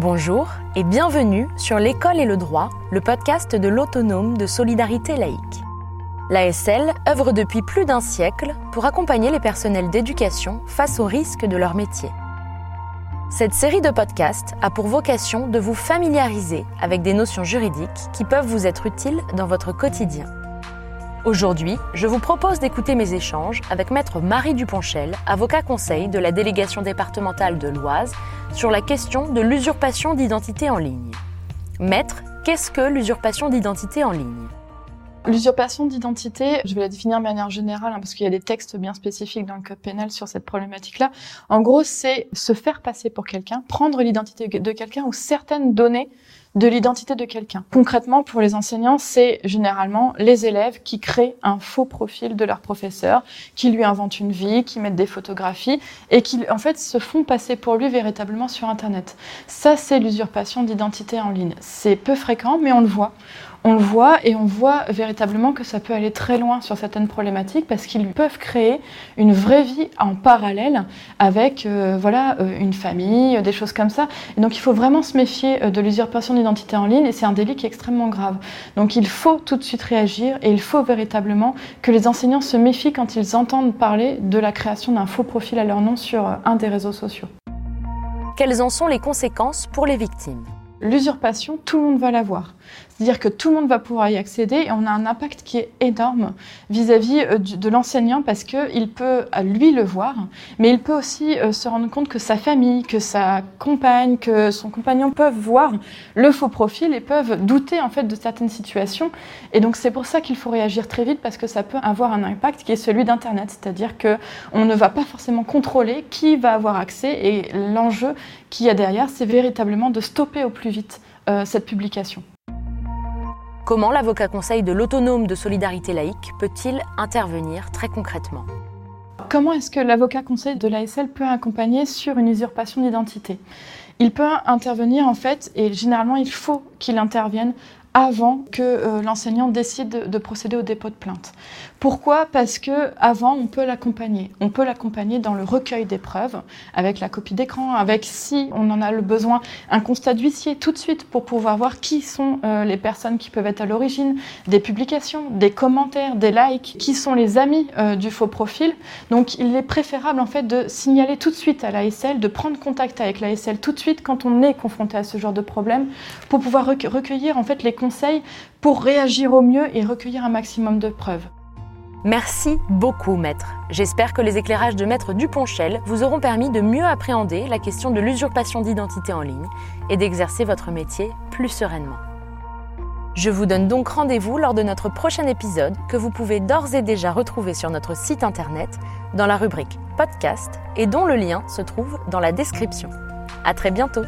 Bonjour et bienvenue sur L'école et le droit, le podcast de l'autonome de solidarité laïque. L'ASL œuvre depuis plus d'un siècle pour accompagner les personnels d'éducation face aux risques de leur métier. Cette série de podcasts a pour vocation de vous familiariser avec des notions juridiques qui peuvent vous être utiles dans votre quotidien. Aujourd'hui, je vous propose d'écouter mes échanges avec Maître Marie Duponchel, avocat conseil de la délégation départementale de l'Oise, sur la question de l'usurpation d'identité en ligne. Maître, qu'est-ce que l'usurpation d'identité en ligne? L'usurpation d'identité, je vais la définir de manière générale hein, parce qu'il y a des textes bien spécifiques dans le code pénal sur cette problématique-là. En gros, c'est se faire passer pour quelqu'un, prendre l'identité de quelqu'un ou certaines données de l'identité de quelqu'un. Concrètement, pour les enseignants, c'est généralement les élèves qui créent un faux profil de leur professeur, qui lui inventent une vie, qui mettent des photographies et qui, en fait, se font passer pour lui véritablement sur Internet. Ça, c'est l'usurpation d'identité en ligne. C'est peu fréquent, mais on le voit on le voit et on voit véritablement que ça peut aller très loin sur certaines problématiques parce qu'ils peuvent créer une vraie vie en parallèle avec euh, voilà euh, une famille, des choses comme ça. Et donc il faut vraiment se méfier euh, de l'usurpation d'identité en ligne et c'est un délit qui est extrêmement grave. Donc il faut tout de suite réagir et il faut véritablement que les enseignants se méfient quand ils entendent parler de la création d'un faux profil à leur nom sur un des réseaux sociaux. Quelles en sont les conséquences pour les victimes? L'usurpation, tout le monde va l'avoir. C'est-à-dire que tout le monde va pouvoir y accéder et on a un impact qui est énorme vis-à-vis euh, de l'enseignant parce qu'il peut, lui, le voir, mais il peut aussi euh, se rendre compte que sa famille, que sa compagne, que son compagnon peuvent voir le faux profil et peuvent douter en fait de certaines situations. Et donc c'est pour ça qu'il faut réagir très vite parce que ça peut avoir un impact qui est celui d'Internet, c'est-à-dire que on ne va pas forcément contrôler qui va avoir accès et l'enjeu qu'il y a derrière, c'est véritablement de stopper au plus vite euh, cette publication. Comment l'avocat conseil de l'autonome de solidarité laïque peut-il intervenir très concrètement? Comment est-ce que l'avocat conseil de l'ASL peut accompagner sur une usurpation d'identité? Il peut intervenir en fait, et généralement il faut qu'il intervienne avant que euh, l'enseignant décide de procéder au dépôt de plainte. Pourquoi? Parce que avant, on peut l'accompagner. On peut l'accompagner dans le recueil des preuves, avec la copie d'écran, avec si on en a le besoin, un constat d'huissier tout de suite pour pouvoir voir qui sont euh, les personnes qui peuvent être à l'origine des publications, des commentaires, des likes, qui sont les amis euh, du faux profil. Donc, il est préférable en fait de signaler tout de suite à l'ASL, de prendre contact avec l'ASL tout de suite quand on est confronté à ce genre de problème, pour pouvoir recueillir en fait les conseils pour réagir au mieux et recueillir un maximum de preuves. Merci beaucoup, maître. J'espère que les éclairages de maître Duponchel vous auront permis de mieux appréhender la question de l'usurpation d'identité en ligne et d'exercer votre métier plus sereinement. Je vous donne donc rendez-vous lors de notre prochain épisode que vous pouvez d'ores et déjà retrouver sur notre site internet dans la rubrique podcast et dont le lien se trouve dans la description. À très bientôt!